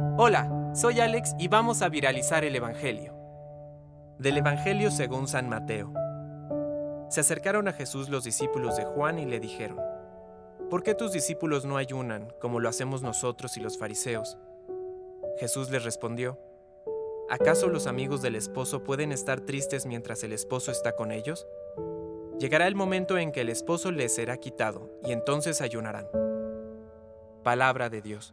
Hola, soy Alex y vamos a viralizar el Evangelio. Del Evangelio según San Mateo. Se acercaron a Jesús los discípulos de Juan y le dijeron, ¿Por qué tus discípulos no ayunan como lo hacemos nosotros y los fariseos? Jesús les respondió, ¿acaso los amigos del esposo pueden estar tristes mientras el esposo está con ellos? Llegará el momento en que el esposo les será quitado y entonces ayunarán. Palabra de Dios.